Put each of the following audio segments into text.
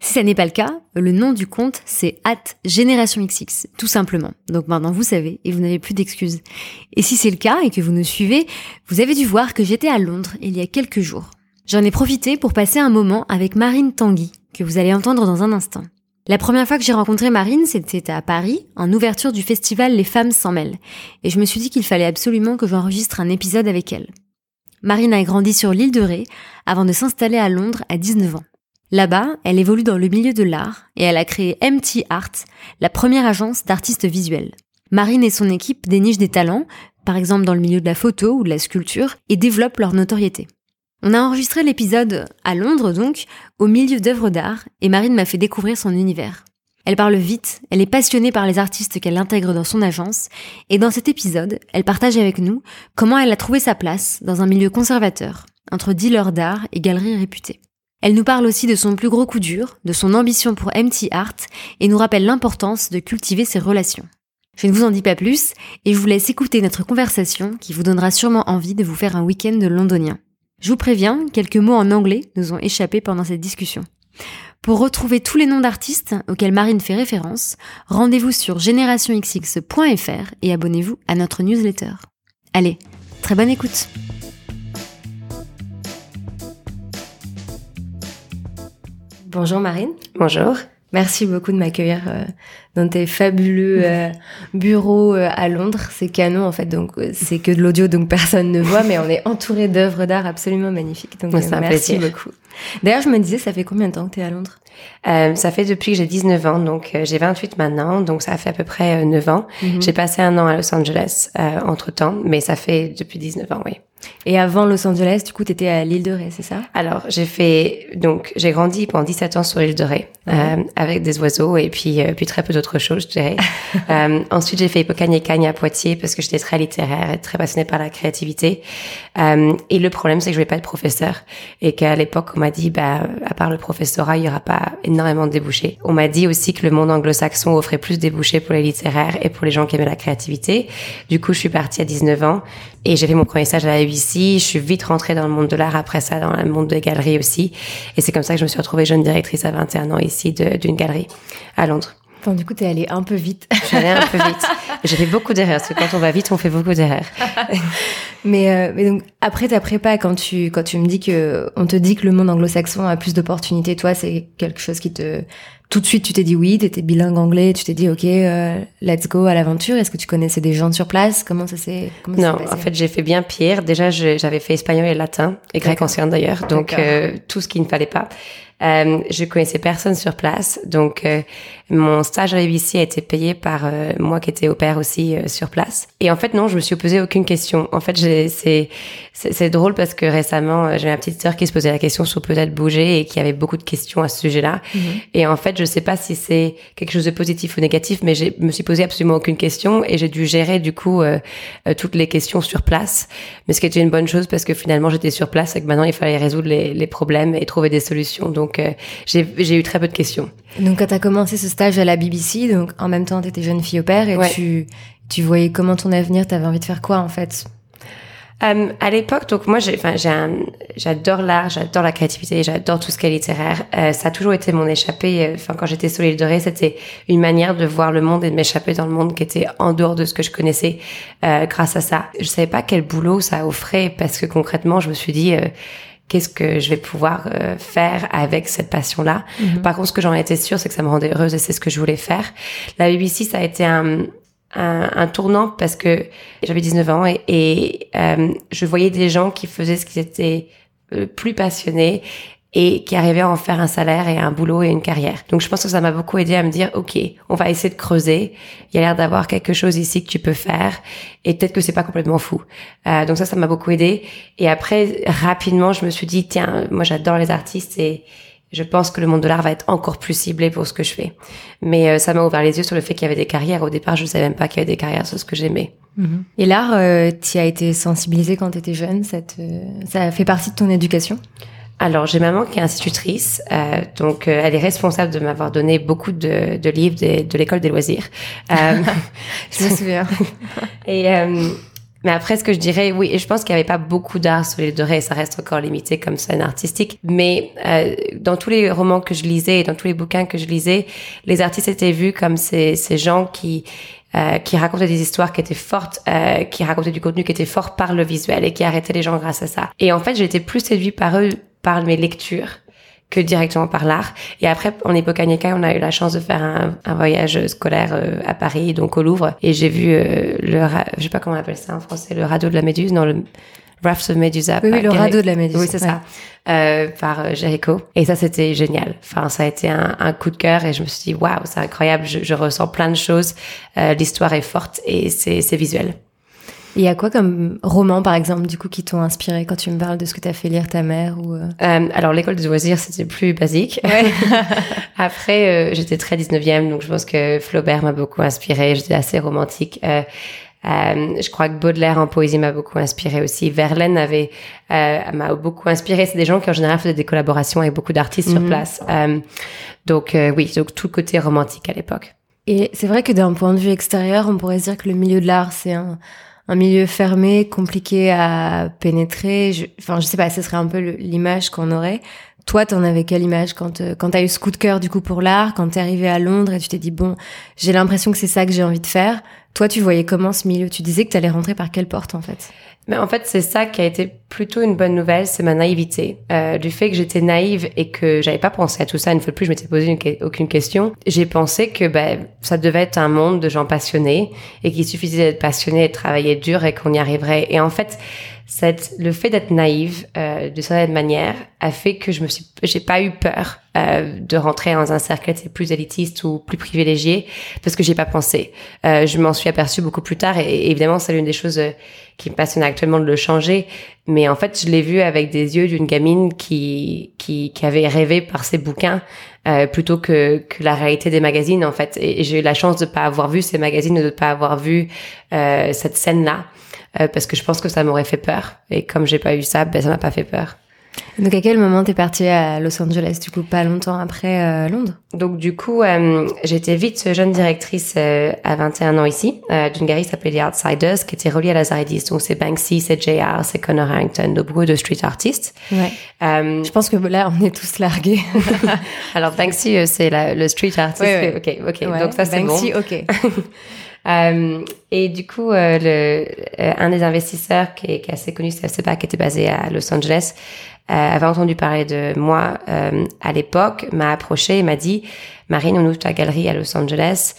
Si ça n'est pas le cas, le nom du compte, c'est at Génération XX, tout simplement. Donc maintenant vous savez et vous n'avez plus d'excuses. Et si c'est le cas et que vous nous suivez, vous avez dû voir que j'étais à Londres il y a quelques jours. J'en ai profité pour passer un moment avec Marine Tanguy, que vous allez entendre dans un instant. La première fois que j'ai rencontré Marine, c'était à Paris, en ouverture du festival Les Femmes s'en mêlent. Et je me suis dit qu'il fallait absolument que j'enregistre un épisode avec elle. Marine a grandi sur l'île de Ré avant de s'installer à Londres à 19 ans. Là-bas, elle évolue dans le milieu de l'art et elle a créé MT Art, la première agence d'artistes visuels. Marine et son équipe dénichent des talents, par exemple dans le milieu de la photo ou de la sculpture, et développent leur notoriété. On a enregistré l'épisode à Londres donc, au milieu d'œuvres d'art, et Marine m'a fait découvrir son univers. Elle parle vite, elle est passionnée par les artistes qu'elle intègre dans son agence, et dans cet épisode, elle partage avec nous comment elle a trouvé sa place dans un milieu conservateur, entre dealers d'art et galeries réputées. Elle nous parle aussi de son plus gros coup dur, de son ambition pour MT Art et nous rappelle l'importance de cultiver ses relations. Je ne vous en dis pas plus et je vous laisse écouter notre conversation qui vous donnera sûrement envie de vous faire un week-end londonien. Je vous préviens, quelques mots en anglais nous ont échappé pendant cette discussion. Pour retrouver tous les noms d'artistes auxquels Marine fait référence, rendez-vous sur générationxx.fr et abonnez-vous à notre newsletter. Allez, très bonne écoute Bonjour Marine. Bonjour. Merci beaucoup de m'accueillir euh, dans tes fabuleux euh, bureaux euh, à Londres. C'est canon en fait, donc c'est que de l'audio, donc personne ne voit, mais on est entouré d'œuvres d'art absolument magnifiques. Donc merci beaucoup. D'ailleurs, je me disais, ça fait combien de temps que tu es à Londres? Ça fait depuis que j'ai 19 ans, donc j'ai 28 maintenant, donc ça fait à peu près 9 ans. Mhm. J'ai passé un an à Los Angeles entre temps, mais ça fait depuis 19 ans, oui. Et avant Los Angeles, du coup, tu étais à l'île de Ré, c'est ça? Alors, j'ai fait donc j'ai grandi pendant 17 ans sur l'île de Ré euh, avec des oiseaux et puis euh, puis très peu d'autres choses, je dirais. euh, ensuite, j'ai fait Hippocagne et Cagne à Poitiers parce que j'étais très littéraire et très passionnée par la créativité. Euh, et le problème, c'est que je voulais pas être professeur et qu'à l'époque, on m'a dit bah à part le professorat, il y aura pas énormément de débouchés. On m'a dit aussi que le monde anglo-saxon offrait plus de débouchés pour les littéraires et pour les gens qui aimaient la créativité. Du coup, je suis partie à 19 ans et j'ai fait mon premier stage à la ABC. Je suis vite rentrée dans le monde de l'art après ça, dans le monde des galeries aussi. Et c'est comme ça que je me suis retrouvée jeune directrice à 21 ans ici d'une galerie à Londres. Bon, du coup, t'es allée un peu vite. Je suis allée un peu vite. J'ai fait beaucoup d'erreurs, parce que quand on va vite, on fait beaucoup d'erreurs. mais, euh, mais donc, après ta prépa, quand tu, quand tu me dis que, on te dit que le monde anglo-saxon a plus d'opportunités, toi, c'est quelque chose qui te, tout de suite, tu t'es dit oui, t'étais bilingue anglais, tu t'es dit ok, euh, let's go à l'aventure. Est-ce que tu connaissais des gens sur place? Comment ça s'est Non, en fait, j'ai fait bien pire. Déjà, j'avais fait espagnol et latin et grec ancien d'ailleurs, donc euh, tout ce qu'il ne fallait pas. Euh, je connaissais personne sur place, donc euh, mon stage à a été payé par euh, moi qui étais au père aussi euh, sur place. Et en fait non, je me suis posé aucune question. En fait, c'est c'est drôle parce que récemment j'ai ma petite sœur qui se posait la question sur peut-être bouger et qui avait beaucoup de questions à ce sujet-là. Mhm. Et en fait, je sais pas si c'est quelque chose de positif ou négatif, mais je me suis posé absolument aucune question et j'ai dû gérer du coup toutes les questions sur place. Mais ce qui était une bonne chose parce que finalement j'étais sur place et que maintenant il fallait résoudre les, les problèmes et trouver des solutions. Donc donc, euh, j'ai eu très peu de questions. Donc, quand tu as commencé ce stage à la BBC, donc en même temps, tu étais jeune fille au père et tu, tu voyais comment ton avenir, tu avais envie de faire quoi en fait? Euh, à l'époque, donc moi, j'adore l'art, j'adore la créativité, j'adore tout ce qui est littéraire. Euh, ça a toujours été mon échappée. Euh, enfin, quand j'étais sur l'île de Ré, c'était une manière de voir le monde et de m'échapper dans le monde qui était en dehors de ce que je connaissais. Euh, grâce à ça, je savais pas quel boulot ça offrait parce que concrètement, je me suis dit qu'est-ce que je vais pouvoir euh, faire avec cette passion-là. Mhm. Par contre, ce que j'en étais sûre, c'est que ça me rendait heureuse et c'est ce que je voulais faire. La BBC, ça a été un, un, un tournant parce que j'avais 19 ans et, et euh, je voyais des gens qui faisaient ce qu'ils étaient euh, plus passionnés et qui arrivait à en faire un salaire et un boulot et une carrière. Donc je pense que ça m'a beaucoup aidé à me dire ok, on va essayer de creuser. Il y a l'air d'avoir quelque chose ici que tu peux faire et peut-être que c'est pas complètement fou. Euh, donc ça, ça m'a beaucoup aidé. Et après rapidement, je me suis dit tiens, moi j'adore les artistes et je pense que le monde de l'art va être encore plus ciblé pour ce que je fais. Mais euh, ça m'a ouvert les yeux sur le fait qu'il y avait des carrières. Au départ, je ne savais même pas qu'il y avait des carrières sur ce que j'aimais. Mhm. Et l'art, euh, tu as été sensibilisée quand tu étais jeune? Ça, ça fait partie de ton éducation? Alors, j'ai maman qui est institutrice, euh, donc euh, elle est responsable de m'avoir donné beaucoup de, de livres de, de l'école des loisirs. Euh, je me souviens. et euh, mais après, ce que je dirais, oui, et je pense qu'il n'y avait pas beaucoup d'art sur l'île de Ré, ça reste encore limité comme scène artistique. Mais euh, dans tous les romans que je lisais et dans tous les bouquins que je lisais, les artistes étaient vus comme ces, ces gens qui euh, qui racontaient des histoires qui étaient fortes, euh, qui racontaient du contenu qui était fort par le visuel et qui arrêtaient les gens grâce à ça. Et en fait, j'ai été plus séduite par eux par mes lectures que directement par l'art. Et après, en époque Agneka, on a eu la chance de faire un, un voyage scolaire euh, à Paris, donc au Louvre, et j'ai vu euh, le, je sais pas comment on appelle ça en français, le radeau de la Méduse, non, le Rafts of Medusa. Oui, le radeau de la Méduse. Oui, c'est ça. Euh, par euh, Jericho. Et ça, c'était génial. Enfin, ça a été un, un, coup de cœur et je me suis dit, waouh, c'est incroyable. Je, je, ressens plein de choses. L'histoire est forte et c'est visuel. Il y a quoi comme roman, par exemple, du coup, qui t'ont inspiré quand tu me parles de ce que t'as fait lire ta mère ou euh... Euh, Alors, l'école des loisirs, c'était plus basique. Ouais. Après, euh, j'étais très 19e, donc je pense que Flaubert m'a beaucoup inspiré. J'étais assez romantique. Euh, euh, je crois que Baudelaire en poésie m'a beaucoup inspiré aussi. Verlaine avait m'a beaucoup inspiré. C'est des gens qui en général faisaient des collaborations avec beaucoup d'artistes sur mhm. place. donc oui, donc tout le côté romantique à l'époque. Et c'est vrai que d'un point de vue extérieur, on pourrait dire que le milieu de l'art, c'est un un milieu fermé, compliqué à pénétrer. Je, enfin, je sais pas, ce serait un peu l'image qu'on aurait. Toi, t'en avais quelle image quand euh, quand t'as eu ce coup de cœur du coup pour l'art, quand t'es arrivé à Londres et tu t'es dit bon, j'ai l'impression que c'est ça que j'ai envie de faire. Toi, tu voyais comment ce milieu? Tu disais que t'allais rentrer par quelle porte en fait? Mais en fait, c'est ça qui a été plutôt une bonne nouvelle, c'est ma naïveté. Euh, du fait que j'étais naïve et que j'avais pas pensé à tout ça, une fois de plus, je m'étais posé aucune question. J'ai pensé que ben, ça devait être un monde de gens passionnés et qu'il suffisait d'être passionné et de travailler dur et qu'on y arriverait. Et en fait, cette, le fait d'être naïve euh, de certaine manière a fait que je me suis, j'ai pas eu peur euh, de rentrer dans un cercle plus élitiste ou plus privilégié parce que j'ai pas pensé. Euh, je m'en suis aperçue beaucoup plus tard et, évidemment c'est l'une des choses euh, qui me passionne actuellement de le changer. Mais en fait, je l'ai vu avec des yeux d'une gamine qui, qui, qui avait rêvé par ses bouquins euh, plutôt que, que la réalité des magazines en fait. Et, j'ai eu la chance de pas avoir vu ces magazines, de pas avoir vu euh, cette scène là. Euh, parce que je pense que ça m'aurait fait peur. Et comme j'ai pas eu ça, ben ça m'a pas fait peur. Donc à quel moment t'es partie à Los Angeles du coup pas longtemps après euh, Londres? Donc du coup euh, j'étais vite jeune directrice euh, à 21 ans ici euh, d'une galerie qui s'appelait The Outsiders qui était reliée à la Zaridis donc c'est Banksy, c'est JR, c'est Connor Harrington, donc beaucoup de street artistes. Ouais. je pense que là on est tous largués. Alors Banksy c'est le street artist. Ouais, ouais. Ok ok donc ça c'est bon. Banksy ok. Euh, et du coup, euh, euh, un des investisseurs qui est, assez connu, c'est pas qui était basé à Los Angeles, avait entendu parler de moi à l'époque, m'a approché et m'a dit, Marine, on ouvre ta galerie à Los Angeles,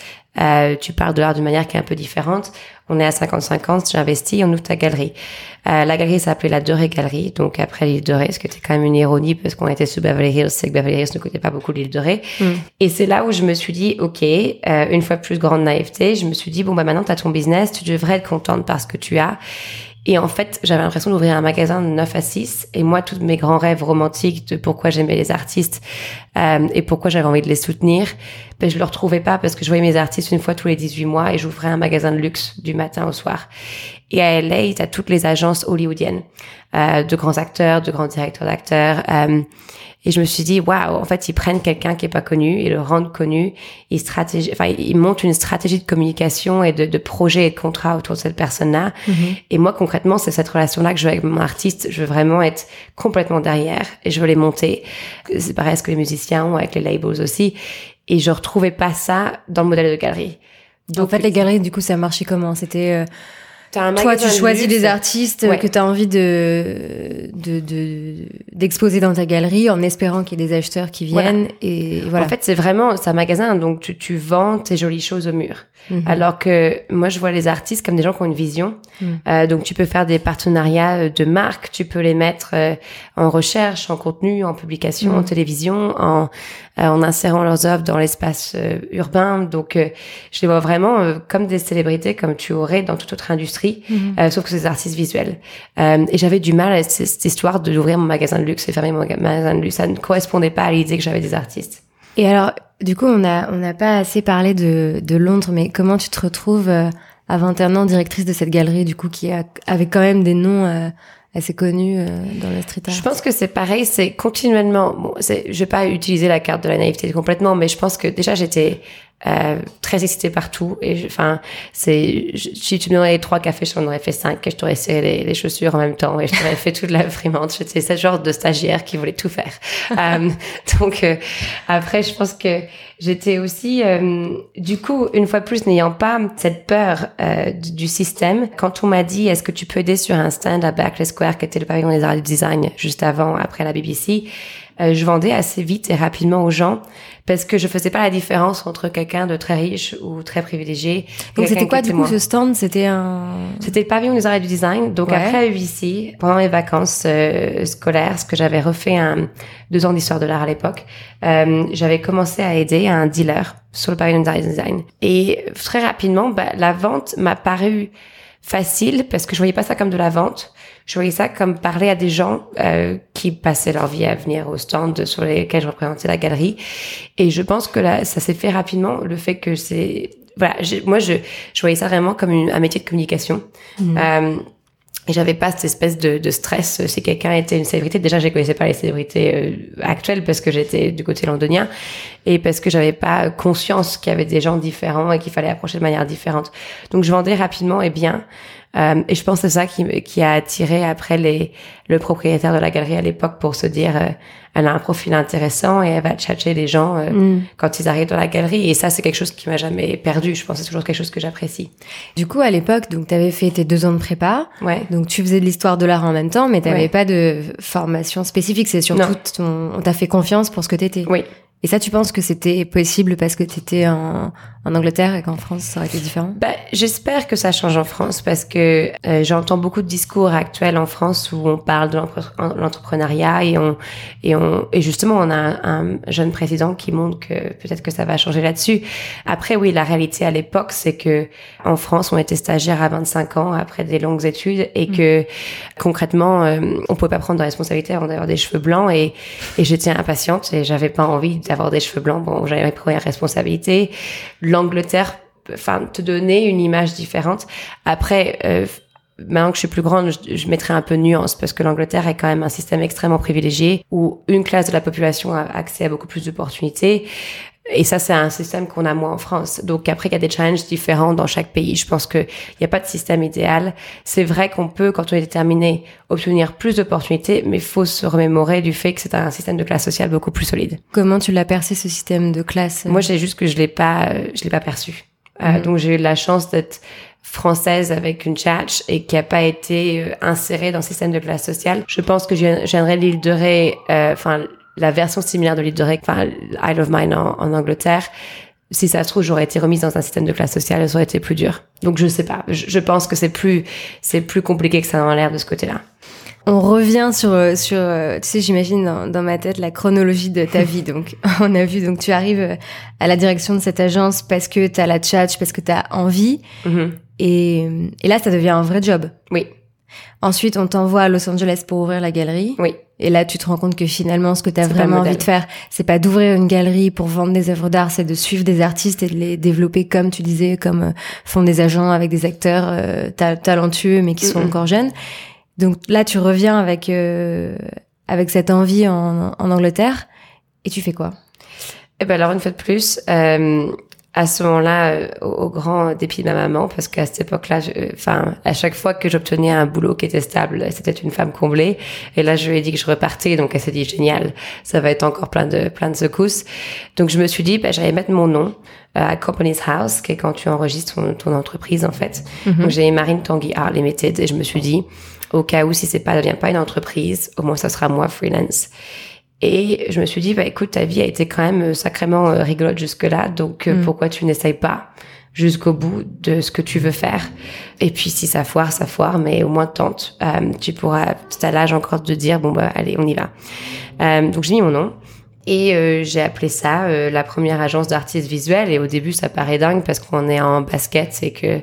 tu parles de l'art d'une manière qui est un peu différente. On est à 50-50, j'investis, on ouvre ta galerie. Euh, la galerie s'appelait la Doré Galerie, donc après l'île de Ré, ce qui était quand même une ironie parce qu'on était sous Beverly Hills, c'est que Beverly Hills ne coûtait pas beaucoup l'île de Ré. Mm. Et c'est là où je me suis dit, ok, euh, une fois plus grande naïveté, je me suis dit, bon bah maintenant tu as ton business, tu devrais être contente parce que tu as. Et en fait, j'avais l'impression d'ouvrir un magasin de 9 à 6. Et moi, tous mes grands rêves romantiques de pourquoi j'aimais les artistes euh, et pourquoi j'avais envie de les soutenir, ben, je le retrouvais pas parce que je voyais mes artistes une fois tous les 18 mois et j'ouvrais un magasin de luxe du matin au soir. Et à LA, t'as toutes les agences hollywoodiennes, euh, de grands acteurs, de grands directeurs d'acteurs. Euh, et je me suis dit, waouh, en fait, ils prennent quelqu'un qui est pas connu, ils le rendent connu, ils stratégie, enfin, ils montent une stratégie de communication et de, de projet et de contrat autour de cette personne-là. Mm-hmm. Et moi, concrètement, c'est cette relation-là que je veux avec mon artiste. Je veux vraiment être complètement derrière et je veux les monter. C'est pareil ce que les musiciens ont avec les labels aussi. Et je retrouvais pas ça dans le modèle de galerie. Donc, en fait, les galeries, du coup, ça marchait comment? C'était euh, toi, tu choisis des artistes que tu as envie de d'exposer de, dans ta galerie en espérant qu'il y ait des acheteurs qui viennent. Et voilà. En fait, c'est vraiment c'est un magasin, donc tu, tu vends tes jolies choses au mur. Mhm. Alors que moi, je vois les artistes comme des gens qui ont une vision. Mhm. Euh, donc, tu peux faire des partenariats euh, de marques, tu peux les mettre euh, en recherche, en contenu, en publication, en mhm. télévision, en, en insérant leurs œuvres dans l'espace urbain. Donc, je les vois vraiment comme des célébrités, comme tu aurais dans toute autre industrie euh, sauf que c'est des artistes visuels. Euh, et j'avais du mal à cette, cette histoire de d'ouvrir mon magasin de luxe et fermer mon magasin de luxe. Ça ne correspondait pas à l'idée que j'avais des artistes. Et alors, du coup, on a on n'a pas assez parlé de, de Londres, mais comment tu te retrouves euh, à 21 ans directrice de cette galerie, du coup, qui a, avait quand même des noms euh, assez connus euh, dans la street art? Je pense que c'est pareil, c'est continuellement. Bon, je vais pas utiliser la carte de la naïveté complètement, mais je pense que déjà j'étais euh, très excitée partout. Et enfin, c'est si tu me donnais trois cafés, je t'en aurais fait cinq. Et je t'aurais serré les, les chaussures en même temps et je t'aurais fait toute la frimante. J'étais ce genre de stagiaire qui voulait tout faire. Euh, donc euh, après, je pense que j'étais aussi, euh, du coup, une fois plus, n'ayant pas cette peur euh, du, système. Quand on m'a dit, est-ce que tu peux aider sur un stand à Berkeley Square, qui était le pavillon des arts du design, juste avant, après la BBC, euh, je vendais assez vite et rapidement aux gens parce que je faisais pas la différence entre quelqu'un de très riche ou très privilégié. Donc c'était quoi du coup ce stand? C'était un C'était le pavillon des arts et du design. Donc Ouais. après UBC, pendant les vacances euh, scolaires, ce que j'avais refait un deux ans d'histoire de l'art à l'époque, euh, j'avais commencé à aider un dealer sur le pavillon des arts et du design. Et très rapidement, bah, la vente m'a paru facile parce que je voyais pas ça comme de la vente. Je voyais ça comme parler à des gens euh, qui passaient leur vie à venir au stand sur lesquels je représentais la galerie. Et je pense que là, ça s'est fait rapidement. Le fait que c'est voilà, moi je, je voyais ça vraiment comme une- un métier de communication. Euh, et j'avais pas cette espèce de, de stress euh, si quelqu'un était une célébrité. Déjà, je connaissais pas les célébrités euh, actuelles parce que j'étais du côté londonien et parce que j'avais pas conscience qu'il y avait des gens différents et qu'il fallait approcher de manière différente. Donc, je vendais rapidement et bien. Euh, et je pense que c'est ça qui, qui a attiré après les, le propriétaire de la galerie à l'époque pour se dire, euh, elle a un profil intéressant et elle va tchatcher les gens euh, Mm. quand ils arrivent dans la galerie. Et ça, c'est quelque chose qui m'a jamais perdu. Je pense que c'est toujours quelque chose que j'apprécie. Du coup, à l'époque, donc t'avais fait tes deux ans de prépa, Ouais. donc tu faisais de l'histoire de l'art en même temps, mais t'avais Ouais. pas de formation spécifique. C'est surtout ton, on t'a fait confiance pour ce que t'étais. Oui. Et ça, tu penses que c'était possible parce que t'étais en, en Angleterre et qu'en France, ça aurait été différent? Bah, j'espère que ça change en France parce que euh, j'entends beaucoup de discours actuels en France où on parle de l'entrepreneuriat et on et on et justement on a un, un jeune président qui montre que peut-être que ça va changer là-dessus. Après oui, la réalité à l'époque c'est que en France on était stagiaire à 25 ans après des longues études et que concrètement euh, on pouvait pas prendre de responsabilité avant d'avoir des cheveux blancs et et j'étais impatiente et j'avais pas envie d'avoir des cheveux blancs. Bon, j'avais mes premières responsabilités. L'Angleterre enfin te donner une image différente. Après, euh, maintenant que je suis plus grande, je, je mettrai un peu de nuance parce que l'Angleterre est quand même un système extrêmement privilégié où une classe de la population a accès à beaucoup plus d'opportunités. Et ça, c'est un système qu'on a moins en France. Donc après, il y a des challenges différents dans chaque pays. Je pense qu'il n'y a pas de système idéal. C'est vrai qu'on peut, quand on est déterminé, obtenir plus d'opportunités, mais il faut se remémorer du fait que c'est un système de classe sociale beaucoup plus solide. Comment tu l'as percé ce système de classe? Moi, j'ai juste que je l'ai pas, euh, je l'ai pas perçu. Euh, Mhm. Donc, j'ai eu la chance d'être française avec une tchatch et qui a pas été euh, insérée dans le système de classe sociale. Je pense que je viendrai de l'île de Ré, euh, enfin, la version similaire de l'île de Ré, enfin, Isle of Man en, en Angleterre. Si ça se trouve, j'aurais été remise dans un système de classe sociale, ça aurait été plus dur. Donc, je sais pas. Je, je pense que c'est plus, c'est plus compliqué que ça en a l'air de ce côté-là. On revient sur sur tu sais j'imagine dans, dans ma tête la chronologie de ta vie donc on a vu donc tu arrives à la direction de cette agence parce que t'as la tchatch parce que t'as envie Mhm. et et là ça devient un vrai job. Oui, Ensuite on t'envoie à Los Angeles pour ouvrir la galerie. Oui, et là tu te rends compte que finalement ce que pas le vraiment envie de faire c'est pas d'ouvrir une galerie pour vendre des œuvres d'art c'est de suivre des artistes et de les développer comme tu disais comme euh, font des agents avec des acteurs euh, ta- talentueux mais qui sont encore jeunes. Donc là tu reviens avec euh, avec cette envie en, en Angleterre. Et tu fais quoi? Eh ben alors une fois de plus, euh, à ce moment-là, euh, au, grand dépit de ma maman, parce qu'à cette époque-là, euh, enfin à chaque fois que j'obtenais un boulot qui était stable, c'était une femme comblée. Et là, je lui ai dit que je repartais, donc elle s'est dit génial, ça va être encore plein de plein de secousses. Donc je me suis dit, ben, j'allais mettre mon nom euh, à Company's House, qui est quand tu enregistres ton, ton entreprise en fait. Donc j'ai Marine Tanguy Art Limited et je me suis dit, au cas où si c'est pas devient pas une entreprise, au moins ça sera moi freelance. Et je me suis dit, bah écoute, ta vie a été quand même euh, sacrément euh, rigolote jusque-là, donc euh, Mm. pourquoi tu n'essayes pas jusqu'au bout de ce que tu veux faire? Et puis si ça foire, ça foire, mais au moins tente. Euh, tu pourras, c'est à l'âge encore de dire, bon bah allez, on y va. Euh, donc j'ai mis mon nom. Et euh, j'ai appelé ça euh, la première agence d'artistes visuels. Et au début, ça paraît dingue parce qu'on est en basket, c'est que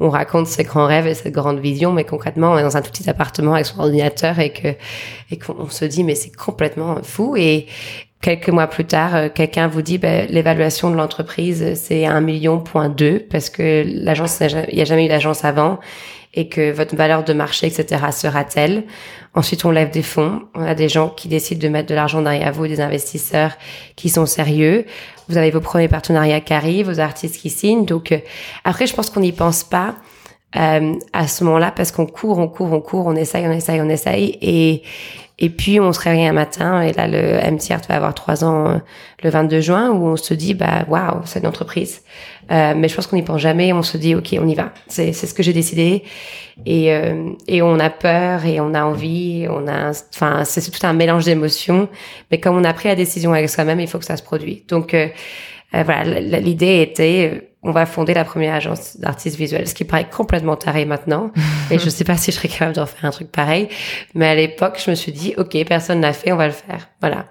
on raconte ses grands rêves et cette grande vision, mais concrètement, on est dans un tout petit appartement avec son ordinateur et que et qu'on se dit mais c'est complètement fou. Et quelques mois plus tard, euh, quelqu'un vous dit ben, l'évaluation de l'entreprise c'est un million point deux parce que l'agence il n'y a jamais eu d'agence avant et que votre valeur de marché etc sera telle Ensuite, on lève des fonds. On a des gens qui décident de mettre de l'argent derrière vous, des investisseurs qui sont sérieux. Vous avez vos premiers partenariats qui arrivent, vos artistes qui signent. Donc, euh, après, je pense qu'on n'y pense pas euh, à ce moment-là parce qu'on court, on court, on court, on essaye, on essaye, on essaye. Et, et puis, on se réveille un matin et là, le MTR va avoir trois ans euh, le 22 juin où on se dit, bah, waouh, c'est une entreprise. Euh, mais je pense qu'on n'y pense jamais. On se dit, ok, on y va. C'est c'est ce que j'ai décidé. Et euh, et on a peur et on a envie. On a, enfin, c'est tout un mélange d'émotions. Mais comme on a pris la décision avec soi-même, il faut que ça se produise. Donc euh, euh voilà, l'idée était, on va fonder la première agence d'artistes visuels, ce qui paraît complètement taré maintenant. et je sais pas si je serais capable d'en faire un truc pareil. Mais à l'époque, je me suis dit, ok, personne l'a fait, on va le faire. Voilà.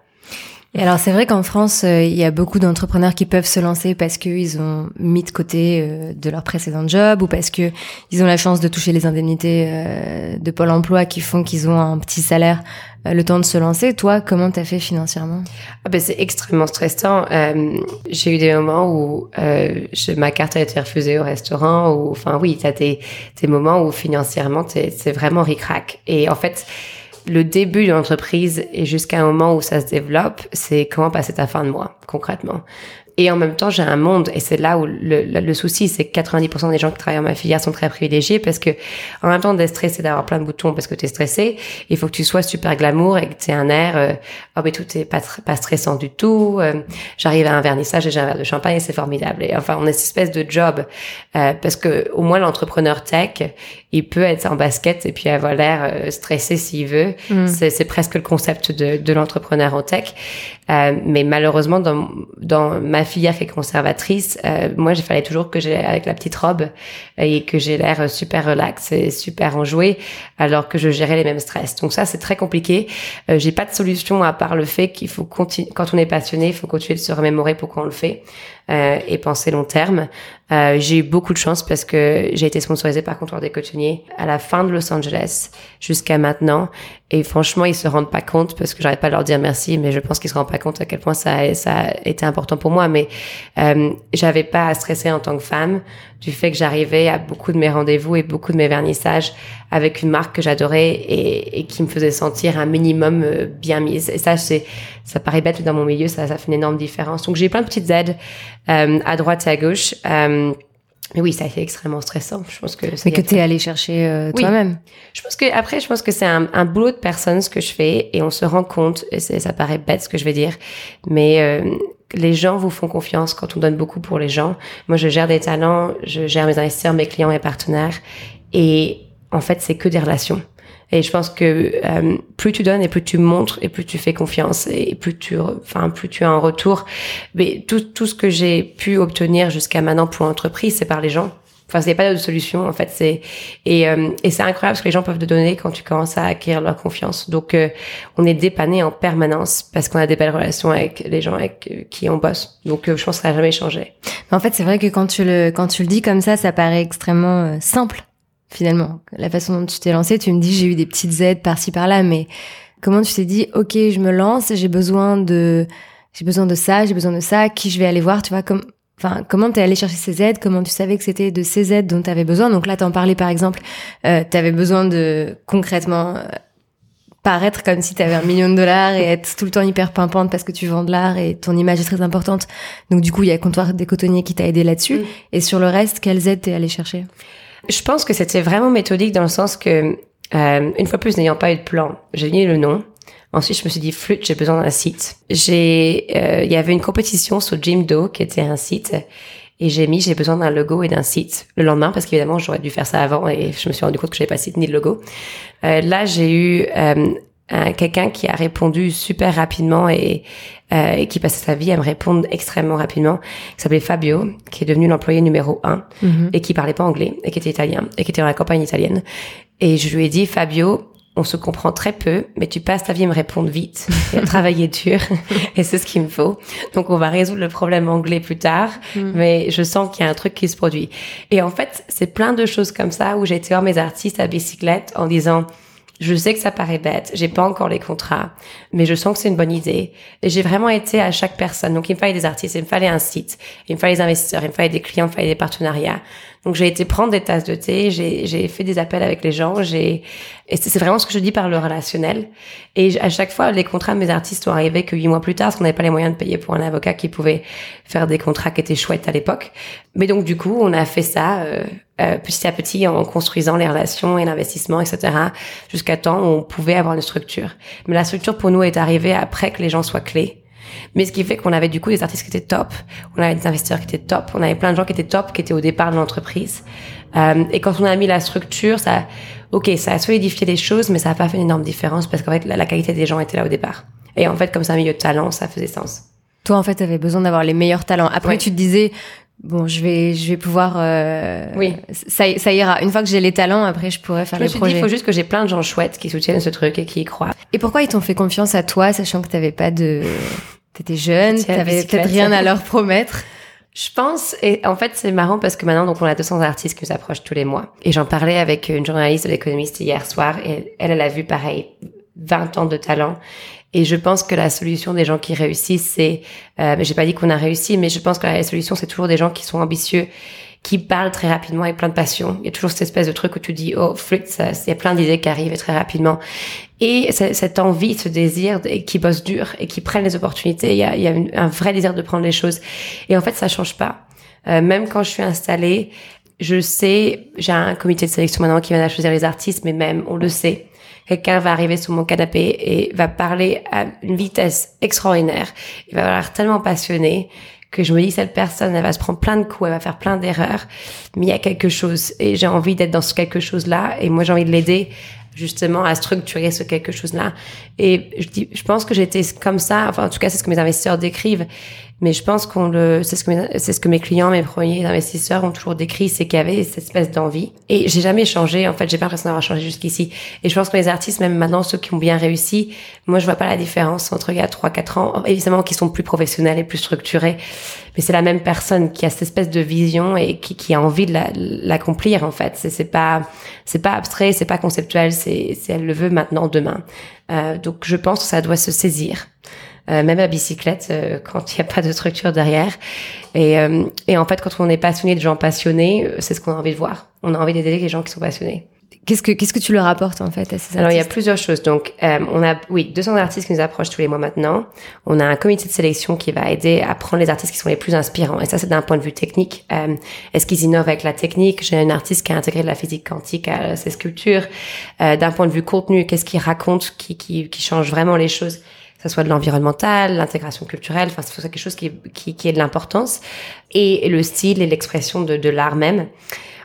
Et alors c'est vrai qu'en France, euh, il y a beaucoup d'entrepreneurs qui peuvent se lancer parce qu'ils ont mis de côté euh, de leur précédent job ou parce que ils ont la chance de toucher les indemnités euh, de Pôle Emploi qui font qu'ils ont un petit salaire le temps de se lancer. Toi, comment t'as fait financièrement? Ah ben c'est extrêmement stressant. J'ai eu des moments où ma carte a été refusée au restaurant ou enfin oui, t'as des, des moments où financièrement c'est vraiment ric-rac. Et en fait le début de l'entreprise et jusqu'à un moment où ça se développe, c'est comment passer ta fin de mois concrètement. Et en même temps, j'ai un monde, et c'est là où le, le, souci, c'est que 90% des gens qui travaillent dans ma filière sont très privilégiés parce que, en même temps d'être stressé, d'avoir plein de boutons parce que tu es stressé, il faut que tu sois super glamour et que tu aies un air, euh, oh mais tout est pas, pas stressant du tout. Euh, J'arrive à un vernissage et j'ai un verre de champagne et c'est formidable. Et enfin, on a cette espèce de job euh, parce que au moins l'entrepreneur tech, il peut être en basket et puis avoir l'air euh, stressé s'il veut. Mm. C'est presque le concept de, de l'entrepreneur en tech. Euh, mais malheureusement, dans, dans ma filière qui est conservatrice, euh, moi, j'ai fallait toujours que j'ai avec la petite robe et que j'ai l'air super relax et super enjoué, alors que je gérais les mêmes stress. Donc ça, c'est très compliqué. Euh, j'ai pas de solution à part le fait qu'il faut continuer. Quand on est passionné, il faut continuer de se remémorer pourquoi on le fait euh, et penser long terme. Euh, j'ai eu beaucoup de chance parce que j'ai été sponsorisée par Comptoir des Cotonniers à la fin de Los Angeles jusqu'à maintenant. Et franchement, ils se rendent pas compte parce que j'arrête pas de leur dire merci, mais je pense qu'ils se rendent pas compte à quel point ça, ça a été important pour moi. Mais euh, j'avais pas à stresser en tant que femme du fait que j'arrivais à beaucoup de mes rendez-vous et beaucoup de mes vernissages avec une marque que j'adorais et, et, qui me faisait sentir un minimum euh, bien mise. Et ça, c'est, ça paraît bête dans mon milieu, ça, ça fait une énorme différence. Donc j'ai plein de petites aides euh, à droite et à gauche. Euh, mais oui, ça a été extrêmement stressant. Je pense que mais que tu es allé chercher euh, toi-même. Je pense que après, je pense que c'est un, un, boulot de personne ce que je fais et on se rend compte. Et ça paraît bête ce que je vais dire, mais euh, les gens vous font confiance quand on donne beaucoup pour les gens. Moi, je gère des talents, je gère mes investisseurs, mes clients, mes partenaires, et en fait, c'est que des relations. Et je pense que euh, plus tu donnes et plus tu montres et plus tu fais confiance et plus tu, enfin plus tu as un retour. Mais tout, tout ce que j'ai pu obtenir jusqu'à maintenant pour l'entreprise, c'est par les gens. Enfin, c'est pas de solution en fait. C'est et, euh, et c'est incroyable ce que les gens peuvent te donner quand tu commences à acquérir leur confiance. Donc, euh, on est dépanné en permanence parce qu'on a des belles relations avec les gens avec qui on bosse. Donc, je pense que ça n'a jamais changé. en fait, c'est vrai que quand tu le quand tu le dis comme ça, ça paraît extrêmement simple finalement. La façon dont tu t'es lancé, tu me dis j'ai eu des petites aides par-ci par-là, mais comment tu t'es dit ok je me lance, j'ai besoin de j'ai besoin de ça, j'ai besoin de ça, qui je vais aller voir, tu vois comme Enfin, comment t'es allé chercher ces aides Comment tu savais que c'était de ces aides dont tu avais besoin? Donc là, t'en parlais par exemple, euh, tu avais besoin de concrètement euh, paraître comme si tu avais un million de dollars et être tout le temps hyper pimpante parce que tu vends de l'art et ton image est très importante. Donc du coup, il y a Comptoir des cotonniers qui t'a aidé là-dessus. Mm. Et sur le reste, quelles aides t'es allé chercher? Je pense que c'était vraiment méthodique dans le sens que, euh, une fois plus, n'ayant pas eu de plan, j'ai mis le nom. Ensuite, je me suis dit, flûte, j'ai besoin d'un site. J'ai, euh, il y avait une compétition sur Jimdo qui était un site. Et j'ai mis, j'ai besoin d'un logo et d'un site le lendemain parce qu'évidemment, j'aurais dû faire ça avant et je me suis rendu compte que j'avais pas de site ni de logo. Euh, là, j'ai eu euh, quelqu'un qui a répondu super rapidement et, euh, et, qui passait sa vie à me répondre extrêmement rapidement, qui s'appelait Fabio, qui est devenu l'employé numéro un mhm. et qui parlait pas anglais et qui était italien et qui était dans la campagne italienne. Et je lui ai dit, Fabio, on se comprend très peu, mais tu passes ta vie à me répondre vite et à travailler dur, et c'est ce qu'il me faut. Donc on va résoudre le problème anglais plus tard, mm. mais je sens qu'il y a un truc qui se produit. Et en fait, c'est plein de choses comme ça où j'ai été voir mes artistes à bicyclette en disant je sais que ça paraît bête, j'ai pas encore les contrats, mais je sens que c'est une bonne idée. Et j'ai vraiment été à chaque personne. Donc il me fallait des artistes, il me fallait un site, il me fallait des investisseurs, il me fallait des clients, il me fallait des partenariats. Donc j'ai été prendre des tasses de thé, j'ai fait des appels avec les gens, j'ai et c'est vraiment ce que je dis par le relationnel. Et à chaque fois, les contrats de mes artistes sont arrivés que huit mois plus tard, parce qu'on n'avait pas les moyens de payer pour un avocat qui pouvait faire des contrats qui étaient chouettes à l'époque. Mais donc du coup, on a fait ça euh, euh, petit à petit en construisant les relations et l'investissement, etc. Jusqu'à temps où on pouvait avoir une structure. Mais la structure pour nous est arrivée après que les gens soient clés mais ce qui fait qu'on avait du coup des artistes qui étaient top, on avait des investisseurs qui étaient top, on avait plein de gens qui étaient top, qui étaient au départ de l'entreprise. Euh, et quand on a mis la structure, ça, ok, ça a solidifié les choses, mais ça n'a pas fait une énorme différence parce qu'en fait, la, qualité des gens était là au départ. Et en fait, comme c'est un milieu de talent, ça faisait sens. Toi, en fait, tu avais besoin d'avoir les meilleurs talents. Après, tu te disais, bon, je vais, je vais pouvoir. Euh, oui. Ça, ça ira. Une fois que j'ai les talents, après, je pourrais faire je les me projets. il faut juste que j'ai plein de gens chouettes qui soutiennent ce truc et qui y croient. Et pourquoi ils t'ont fait confiance à toi, sachant que t'avais pas de T'étais jeune, t'avais peut-être rien à leur promettre. Je pense, et en fait c'est marrant parce que maintenant donc on a 200 artistes qui nous approchent tous les mois. Et j'en parlais avec une journaliste de l'économiste hier soir et elle, elle a vu pareil 20 ans de talent. Et je pense que la solution des gens qui réussissent, c'est, euh, j'ai pas dit qu'on a réussi, mais je pense que la solution c'est toujours des gens qui sont ambitieux qui parle très rapidement avec plein de passion. Il y a toujours cette espèce de truc où tu dis, oh, flûte, il y a plein d'idées qui arrivent très rapidement. Et cette envie, ce désir, et qui bosse dur et qui prennent les opportunités, il y a, un vrai désir de prendre les choses. Et en fait, ça change pas. Euh, même quand je suis installée, je sais, j'ai un comité de sélection maintenant qui à choisir les artistes, mais même, on le sait. Quelqu'un va arriver sur mon canapé et va parler à une vitesse extraordinaire. Il va avoir tellement passionné que je me dis cette personne, elle va se prendre plein de coups, elle va faire plein d'erreurs, mais il y a quelque chose et j'ai envie d'être dans ce quelque chose-là et moi j'ai envie de l'aider justement à structurer ce quelque chose-là. Et je dis, je pense que j'étais comme ça, enfin en tout cas c'est ce que mes investisseurs décrivent, mais je pense qu'on le, c'est ce que mes, c'est ce que mes clients, mes premiers investisseurs ont toujours décrit, c'est qu'il y avait cette espèce d'envie. Et j'ai jamais changé. En fait, j'ai pas l'impression d'avoir changé jusqu'ici. Et je pense que les artistes, même maintenant ceux qui ont bien réussi, moi je vois pas la différence entre il y a trois, quatre ans, évidemment qui sont plus professionnels et plus structurés, mais c'est la même personne qui a cette espèce de vision et qui, qui a envie de l'accomplir en fait. C'est, c'est pas, c'est pas abstrait, c'est pas conceptuel, c'est, c'est elle le veut maintenant, demain. Euh, donc je pense que ça doit se saisir. Euh, même à bicyclette, euh, quand il n'y a pas de structure derrière. Et, euh, et en fait, quand on est passionné de gens passionnés, c'est ce qu'on a envie de voir. On a envie d'aider les gens qui sont passionnés. Qu'est-ce que qu'est-ce que tu leur apportes en fait à ces artistes Alors il y a plusieurs choses. Donc on a oui 200 artistes qui nous approchent tous les mois maintenant. On a un comité de sélection qui va aider à prendre les artistes qui sont les plus inspirants. Et ça c'est d'un point de vue technique. Est-ce qu'ils innovent avec la technique? J'ai un artiste qui a intégré de la physique quantique à ses sculptures. d'un point de vue contenu, qu'est-ce qu'il raconte qui, qui qui change vraiment les choses? Ça soit de l'environnemental, l'intégration culturelle, enfin c'est quelque chose qui, qui, qui est de l'importance, et, le style et l'expression de, de l'art même.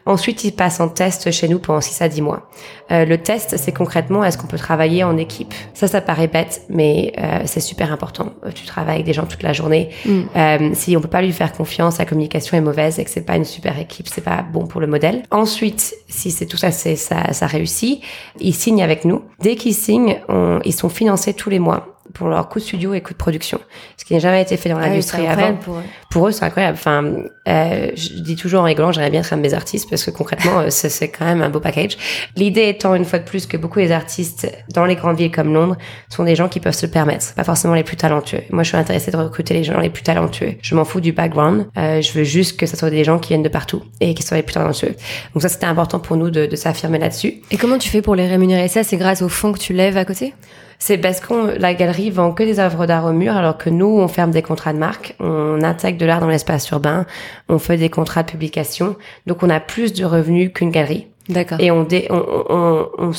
Ensuite, il passe en test chez nous pendant 6 à 10 mois. Euh, le test, c'est concrètement, est-ce qu'on peut travailler en équipe? Ça, ça paraît bête, mais euh, c'est super important. Euh, tu travailles avec des gens toute la journée. Mm. Euh, si on peut pas lui faire confiance, la communication est mauvaise et que c'est pas une super équipe, c'est pas bon pour le modèle. Ensuite, si c'est tout ça, c'est ça, ça réussit, ils signent avec nous. Dès qu'ils signent, on, ils sont financés tous les mois pour leur coût de studio et coût de production, ce qui n'a jamais été fait dans ah l'industrie avant. Pour eux, pour eux c'est incroyable. Enfin, euh, je dis toujours en rigolant, j'aimerais bien être un de mes artistes parce que concrètement, euh, c'est quand même un beau package. L'idée étant une fois de plus que beaucoup des artistes dans les grandes villes comme Londres sont des gens qui peuvent se le permettre, pas forcément les plus talentueux. Moi, je suis intéressée de recruter les gens les plus talentueux. Je m'en fous du background. Euh, je veux juste que ce soit des gens qui viennent de partout et qui soient les plus talentueux. Donc ça, c'était important pour nous de, de s'affirmer là-dessus. Et comment tu fais pour les rémunérer? Ça, c'est grâce au fonds que tu lèves à côté? C'est parce que la galerie vend que des œuvres d'art au mur, alors que nous, on ferme des contrats de marque, on intègre de l'art dans l'espace urbain, on fait des contrats de publication, donc on a plus de revenus qu'une galerie. D'accord. Et on, on, on,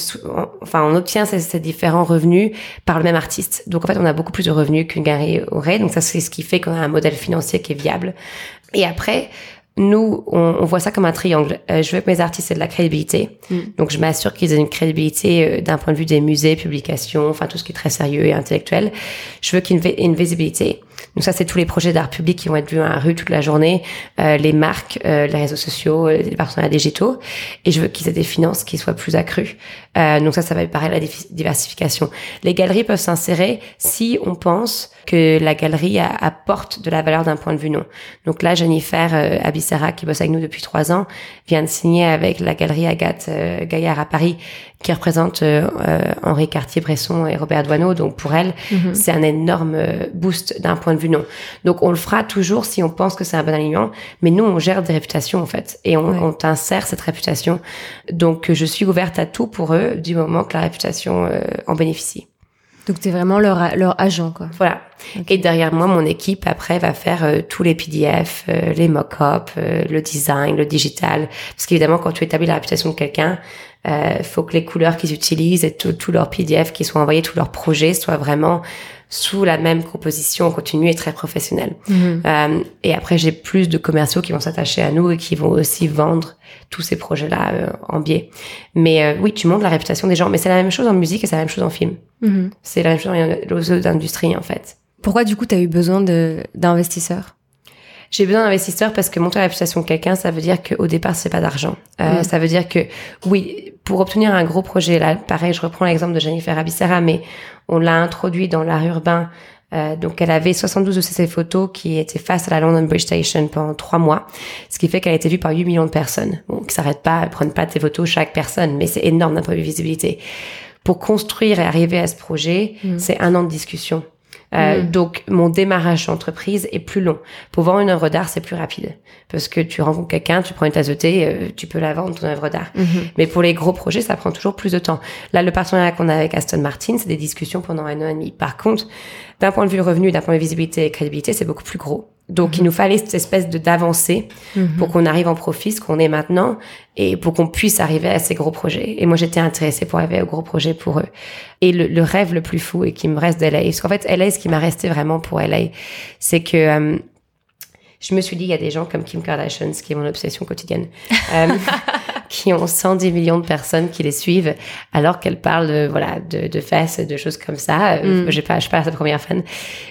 enfin, on obtient ces, ces, différents revenus par le même artiste. Donc en fait, on a beaucoup plus de revenus qu'une galerie aurait. Donc ça, c'est ce qui fait qu'on a un modèle financier qui est viable. Et après, nous, on, on, voit ça comme un triangle. Euh, je veux que mes artistes aient de la crédibilité. Mm. Donc, je m'assure qu'ils aient une crédibilité euh, d'un point de vue des musées, publications, enfin tout ce qui est très sérieux et intellectuel. Je veux qu'ils aient une visibilité. Donc ça, c'est tous les projets d'art public qui vont être vus à la rue toute la journée, euh, les marques, euh, les réseaux sociaux, euh, les partenariats digitaux. Et je veux qu'ils aient des finances qui soient plus accrues. Euh, donc ça, ça va paraître la diversification. Les galeries peuvent s'insérer si on pense que la galerie apporte de la valeur d'un point de vue non. Donc là, Jennifer euh, Abissera, qui bosse avec nous depuis trois ans, vient de signer avec la galerie Agathe euh, Gaillard à Paris, qui représente euh, Henri Cartier-Bresson et Robert Doisneau. Donc pour elle, mhm. c'est un énorme boost d'un point de vue non. Donc on le fera toujours si on pense que c'est un bon alignement, mais nous, on gère des réputations en fait, et on, on insère cette réputation. Donc je suis ouverte à tout pour eux du moment que la réputation en bénéficie. Donc tu es vraiment leur, leur agent, quoi. Voilà. Et derrière moi, mon équipe, après, va faire euh, tous les PDF, euh, les mock-ups, euh, le design, le digital. Parce qu'évidemment, quand tu établis la réputation de quelqu'un, il faut que les couleurs qu'ils utilisent et tous leurs PDF qui soient envoyés, tous leurs projets soient vraiment sous la même composition continue et très professionnelle. Mhm. Euh, et après, j'ai plus de commerciaux qui vont s'attacher à nous et qui vont aussi vendre tous ces projets-là euh, en biais. Mais euh, oui, tu montres la réputation des gens. Mais c'est la même chose en musique et c'est la même chose en film. Mhm. C'est la même chose dans les autres industries, en fait. Pourquoi, du coup, tu as eu besoin d'investisseurs? J'ai besoin d'investisseurs parce que monter la réputation de quelqu'un, ça veut dire qu'au départ, c'est pas d'argent. Euh, mm. Ça veut dire que, oui, pour obtenir un gros projet, là, pareil, je reprends l'exemple de Jennifer Abissera, mais on l'a introduit dans l'art urbain. Euh, donc, elle avait 72 de ses photos qui étaient face à la London Bridge Station pendant trois mois, ce qui fait qu'elle a été vue par 8 millions de personnes. Bon, qui s'arrête pas, elles prennent pas tes photos chaque personne, mais c'est énorme d'un point de vue visibilité. Pour construire et arriver à ce projet, mm. c'est un an de discussion. Euh, mm. Donc mon démarrage d'entreprise est plus long. Pour vendre une œuvre d'art, c'est plus rapide parce que tu rencontres quelqu'un, tu prends une tasse de thé, euh, tu peux la vendre ton œuvre d'art. Mm-hmm. Mais pour les gros projets, ça prend toujours plus de temps. Là, le partenariat qu'on a avec Aston Martin, c'est des discussions pendant un an et demi. Par contre, d'un point de vue revenu, d'un point de vue visibilité et crédibilité, c'est beaucoup plus gros. Donc, il mhm. nous fallait cette espèce de d'avancée mhm. pour qu'on arrive en profit, ce qu'on est maintenant, et pour qu'on puisse arriver à ces gros projets. Et moi, j'étais intéressée pour arriver aux gros projets pour eux. Et le, rêve le plus fou et qui me reste d'LA, parce qu'en fait, LA, ce qui m'a resté vraiment pour LA, c'est que euh, je me suis dit, il y a des gens comme Kim Kardashian, ce qui est mon obsession quotidienne, euh, qui ont 110 millions de personnes qui les suivent, alors qu'elles parlent de, voilà, de, de fesses, de choses comme ça. Euh, mm. J'ai pas, je suis pas sa première fan.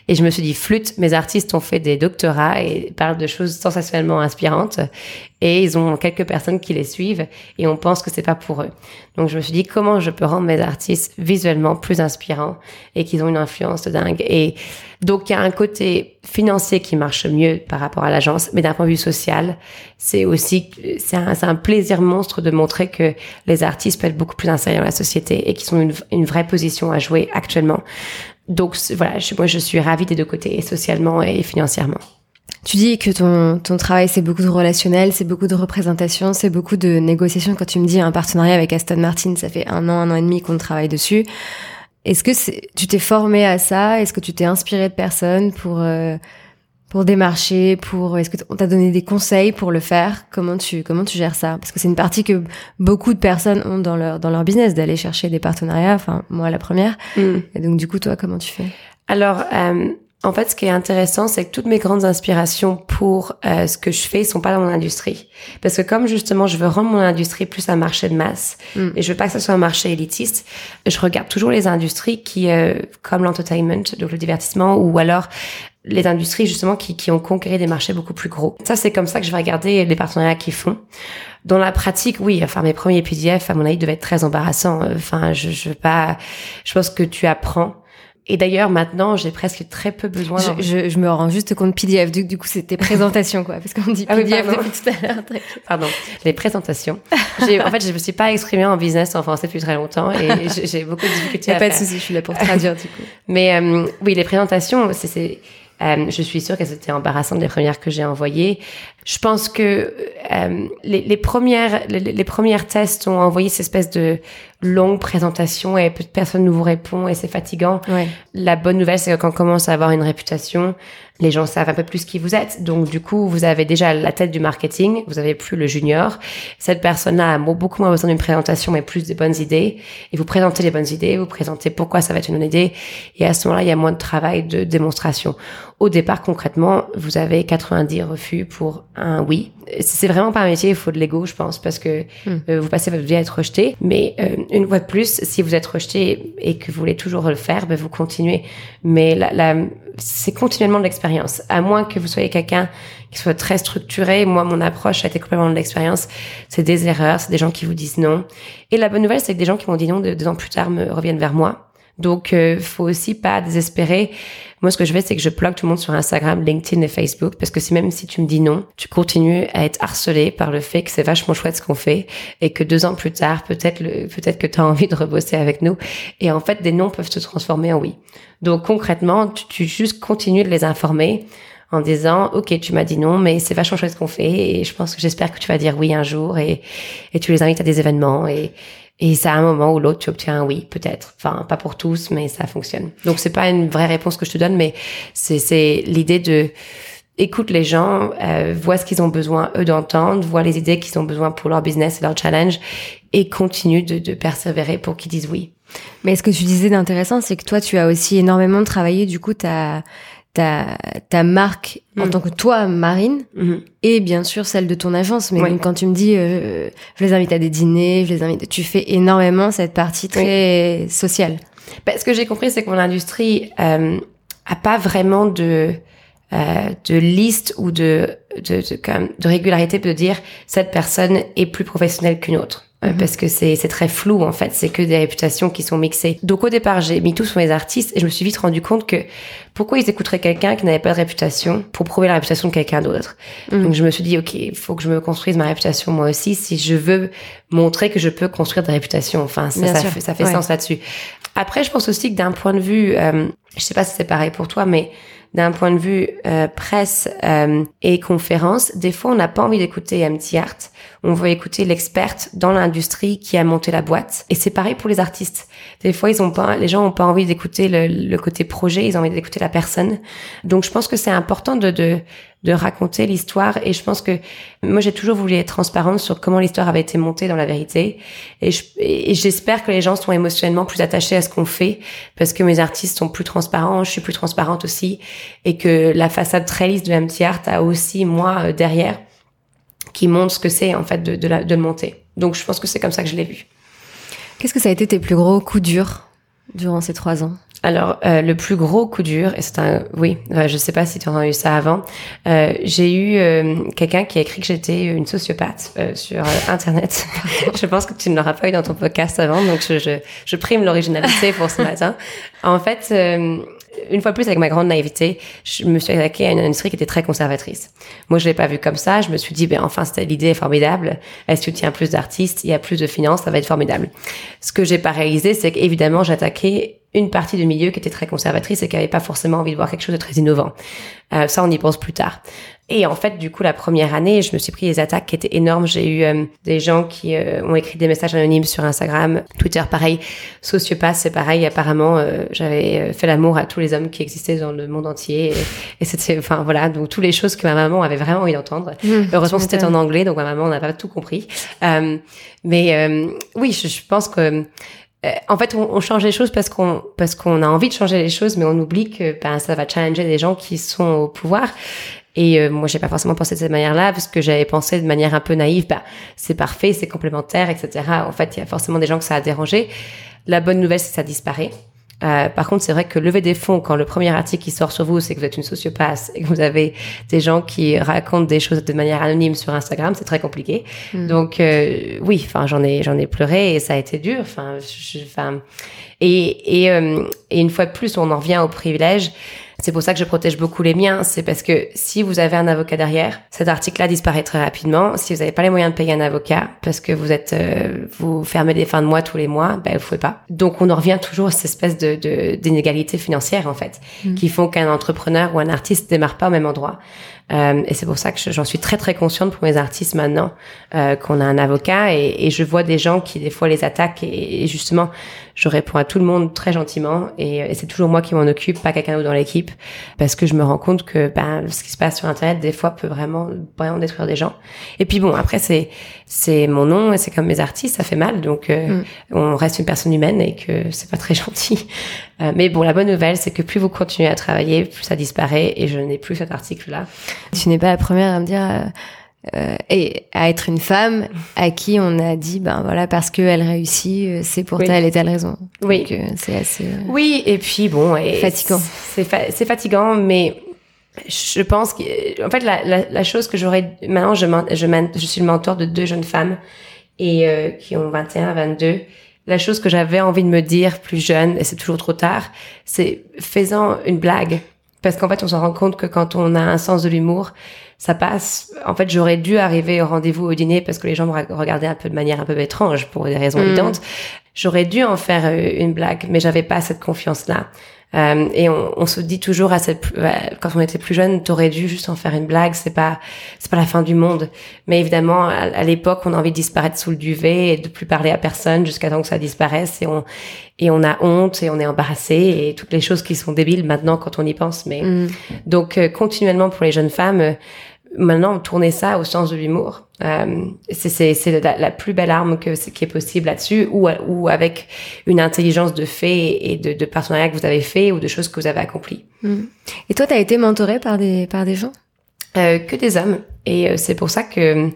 Et je me suis dit, flûte, mes artistes ont fait des doctorats et parlent de choses sensationnellement inspirantes et ils ont quelques personnes qui les suivent et on pense que c'est pas pour eux. Donc je me suis dit comment je peux rendre mes artistes visuellement plus inspirants et qu'ils ont une influence de dingue? Et donc il y a un côté financier qui marche mieux par rapport à l'agence, mais d'un point de vue social, c'est aussi c'est un, plaisir monstre de montrer que les artistes peuvent être beaucoup plus insérés dans la société et qu'ils ont une, une vraie position à jouer actuellement. Donc voilà, moi je suis ravie des deux côtés, et socialement et financièrement. Tu dis que ton, ton travail, c'est beaucoup de relationnel, c'est beaucoup de représentation, c'est beaucoup de négociations. Quand tu me dis un partenariat avec Aston Martin, ça fait un an, un an et demi qu'on travaille dessus. Est-ce que tu t'es formé à ça? Est-ce que tu t'es inspiré de personnes pour euh, pour démarcher Pour est-ce que on t'a donné des conseils pour le faire? Comment tu comment tu gères ça? Parce que c'est une partie que beaucoup de personnes ont dans leur dans leur business d'aller chercher des partenariats. Enfin moi la première. Mm. Et donc du coup toi comment tu fais? Alors euh, en fait, ce qui est intéressant, c'est que toutes mes grandes inspirations pour euh, ce que je fais sont pas dans mon industrie. Parce que comme justement, je veux rendre mon industrie plus un marché de masse, mm. et je veux pas que ce soit un marché élitiste, je regarde toujours les industries qui, euh, comme l'entertainment, donc le divertissement, ou alors les industries justement qui, qui ont conquéré des marchés beaucoup plus gros. Ça, c'est comme ça que je vais regarder les partenariats qu'ils font. Dans la pratique, oui, enfin mes premiers PDF, à mon avis, devaient être très embarrassants. Enfin, je, je veux pas. Je pense que tu apprends et d'ailleurs, maintenant, j'ai presque très peu besoin. Je, je, je, me rends juste compte PDF. Du, du coup, c'était présentation, quoi. Parce qu'on dit PDF ah depuis tout à l'heure. Pardon. Les présentations. en fait, je me suis pas exprimée en business en français depuis très longtemps et j'ai beaucoup de difficultés à pas de souci, je suis là pour traduire, du coup. Mais euh, oui, les présentations, c'est euh, je suis sûre qu'elles étaient embarrassantes les premières que j'ai envoyées. Je pense que euh, les, les, premières les, les, premières tests ont envoyé cette espèce de longue présentation et peu de personnes nous vous répond et c'est fatigant. Ouais. La bonne nouvelle, c'est que quand on commence à avoir une réputation, les gens savent un peu plus qui vous êtes. Donc du coup, vous avez déjà la tête du marketing, vous avez plus le junior. Cette personne-là a beaucoup moins besoin d'une présentation, mais plus des bonnes idées. Et vous présentez les bonnes idées, vous présentez pourquoi ça va être une bonne idée. Et à ce moment-là, il y a moins de travail de démonstration. Au départ, concrètement, vous avez 90 refus pour un oui. C'est vraiment pas un métier, il faut de l'ego, je pense, parce que hmm. euh, vous passez votre vie à être rejeté. Mais euh, une fois de plus, si vous êtes rejeté et que vous voulez toujours le faire, ben vous continuez. Mais la, la c'est continuellement de l'expérience. À moins que vous soyez quelqu'un qui soit très structuré, moi, mon approche a été complètement de l'expérience. C'est des erreurs, c'est des gens qui vous disent non. Et la bonne nouvelle, c'est que des gens qui m'ont dit non deux ans plus tard me reviennent vers moi donc, euh, faut aussi pas désespérer. Moi, ce que je fais, c'est que je bloque tout le monde sur Instagram, LinkedIn et Facebook, parce que si même si tu me dis non, tu continues à être harcelé par le fait que c'est vachement chouette ce qu'on fait et que deux ans plus tard, peut-être peut-être que tu as envie de rebosser avec nous. Et en fait, des noms peuvent se transformer en oui. Donc, concrètement, tu, tu juste continues de les informer en disant ok tu m'as dit non mais c'est vachement chouette ce qu'on fait et je pense que j'espère que tu vas dire oui un jour et, et tu les invites à des événements et, et ça, à un moment ou l'autre, tu obtiens un oui, peut-être. Enfin, pas pour tous, mais ça fonctionne. Donc, c'est pas une vraie réponse que je te donne, mais c'est l'idée de écoute les gens, euh, vois ce qu'ils ont besoin eux d'entendre, vois les idées qu'ils ont besoin pour leur business et leur challenge, et continue de, de persévérer pour qu'ils disent oui. Mais ce que tu disais d'intéressant, c'est que toi, tu as aussi énormément travaillé, du coup, ta ta, ta marque en mm. tant que toi, Marine, mm-hmm. et bien sûr celle de ton agence. Mais quand tu me dis, euh, je les invite à des dîners, je les invite, tu fais énormément cette partie très sociale. Bah, ce que j'ai compris, c'est que mon industrie euh, a pas vraiment de euh, de liste ou de de, de, de régularité de dire cette personne est plus professionnelle qu'une autre. Euh, mhm. parce que c'est très flou en fait, c'est que des réputations qui sont mixées. Donc au départ, j'ai mis tout sur les artistes et je me suis vite rendu compte que pourquoi ils écouteraient quelqu'un qui n'avait pas de réputation pour prouver la réputation de quelqu'un d'autre. Mhm. Donc je me suis dit ok, il faut que je me construise ma réputation moi aussi si je veux montrer que je peux construire des réputations. Enfin ça, ça fait, ça fait sens là-dessus. Après, je pense aussi que d'un point de vue, euh, je sais pas si c'est pareil pour toi, mais d'un point de vue euh, presse euh, et conférence, des fois on n'a pas envie d'écouter MT Art, on veut écouter l'experte dans l'industrie qui a monté la boîte. Et c'est pareil pour les artistes. Des fois ils ont pas, les gens ont pas envie d'écouter le, le, côté projet, ils ont envie d'écouter la personne. Donc je pense que c'est important de, de de raconter l'histoire. Et je pense que moi, j'ai toujours voulu être transparente sur comment l'histoire avait été montée dans la vérité. Et, j'espère que les gens sont émotionnellement plus attachés à ce qu'on fait parce que mes artistes sont plus transparents, je suis plus transparente aussi. Et que la façade très lisse de MT Art a aussi, moi, euh, derrière, qui montre ce que c'est, en fait, de, de, la, de le monter. Donc, je pense que c'est comme ça que je l'ai vu. Qu'est-ce que ça a été tes plus gros coups durs durant ces trois ans? Alors, euh, le plus gros coup dur, et c'est un, oui, euh, je sais pas si tu as entendu ça avant, euh, j'ai eu euh, quelqu'un qui a écrit que j'étais une sociopathe euh, sur Internet. je pense que tu ne l'auras pas eu dans ton podcast avant, donc je, je, je prime l'originalité pour ce matin. En fait, une fois plus, avec ma grande naïveté, je me suis attaquée à une industrie qui était très conservatrice. Moi, je l'ai pas vu comme ça. Je me suis dit, ben enfin, l'idée est formidable. Elle soutient plus d'artistes, il y a plus de finances, ça va être formidable. Ce que j'ai pas réalisé, c'est qu'évidemment, j'attaquais une partie du milieu qui était très conservatrice et qui avait pas forcément envie de voir quelque chose de très innovant. Euh, ça, on y pense plus tard. Et en fait, du coup, la première année, je me suis pris des attaques qui étaient énormes. J'ai eu euh, des gens qui euh, ont écrit des messages anonymes sur Instagram, Twitter, pareil. Sociopath, c'est pareil. Apparemment, euh, j'avais fait l'amour à tous les hommes qui existaient dans le monde entier. Et, c'était, enfin voilà, donc toutes les choses que ma maman avait vraiment envie d'entendre. Mmh, Heureusement, c'était en anglais, donc ma maman n'a pas tout compris. mais oui, je, je pense que en fait, on, on, change les choses parce qu'on parce qu'on a envie de changer les choses, mais on oublie que ben, ça va challenger des gens qui sont au pouvoir. Et euh, moi, j'ai pas forcément pensé de cette manière-là, parce que j'avais pensé de manière un peu naïve, bah, c'est parfait, c'est complémentaire, etc. En fait, il y a forcément des gens que ça a dérangé. La bonne nouvelle, c'est que ça disparaît. Euh, par contre, c'est vrai que lever des fonds, quand le premier article qui sort sur vous, c'est que vous êtes une sociopathe et que vous avez des gens qui racontent des choses de manière anonyme sur Instagram, c'est très compliqué. Hmm. Donc euh, oui, enfin j'en ai j'en ai pleuré et ça a été dur. Enfin, enfin et et, euh, et une fois de plus, on en revient au privilège. C'est pour ça que je protège beaucoup les miens. C'est parce que si vous avez un avocat derrière, cet article-là disparaît très rapidement. Si vous n'avez pas les moyens de payer un avocat parce que vous êtes, euh, vous fermez les fins de mois tous les mois, ben vous pouvez pas. Donc on en revient toujours à cette espèce de d'inégalité financière en fait, mmh. qui font qu'un entrepreneur ou un artiste démarre pas au même endroit. Euh, et c'est pour ça que j'en suis très très consciente pour mes artistes maintenant euh, qu'on a un avocat et, et, je vois des gens qui des fois les attaquent et, et justement je réponds à tout le monde très gentiment et, et c'est toujours moi qui m'en occupe, pas quelqu'un d'autre dans l'équipe parce que je me rends compte que ben, ce qui se passe sur internet des fois peut vraiment vraiment détruire des gens. Et puis bon après c'est c'est mon nom et c'est comme mes artistes, ça fait mal donc euh, mm. on reste une personne humaine et que c'est pas très gentil. Euh, mais bon la bonne nouvelle c'est que plus vous continuez à travailler, plus ça disparaît et je n'ai plus cet article là. Tu n'es pas la première à me dire, euh, et à être une femme à qui on a dit ben voilà parce qu'elle réussit euh, c'est pour telle et telle raison. Oui. Euh, c'est assez euh, oui et puis bon et Fatigant. c'est fa- c'est fatigant mais je pense que en fait la, la, la chose que j'aurais maintenant je, je, je suis le mentor de deux jeunes femmes et euh, qui ont 21 22 la chose que j'avais envie de me dire plus jeune et c'est toujours trop tard c'est faisant une blague parce qu'en fait on se rend compte que quand on a un sens de l'humour ça passe. En fait, j'aurais dû arriver au rendez-vous au dîner parce que les gens me re- regardaient un peu de manière un peu étrange pour des raisons Mm. évidentes. J'aurais dû en faire euh, une blague, mais j'avais pas cette confiance-là. Euh, et on, on se dit toujours à cette, euh, quand on était plus jeune, t'aurais dû juste en faire une blague. C'est pas, c'est pas la fin du monde. Mais évidemment, à, à l'époque, on a envie de disparaître sous le duvet et de plus parler à personne jusqu'à temps que ça disparaisse. Et on, et on a honte et on est embarrassé et toutes les choses qui sont débiles maintenant quand on y pense. Mais mm. donc euh, continuellement pour les jeunes femmes, euh, maintenant tourner ça au sens de l'humour, euh, c'est la, la plus belle arme que qui est possible là-dessus, ou ou avec une intelligence de fait et de, de partenariat que vous avez fait ou de choses que vous avez accomplies. Mm. et toi t'as été mentorée par des par des gens? Euh, que des hommes et euh, c'est pour ça que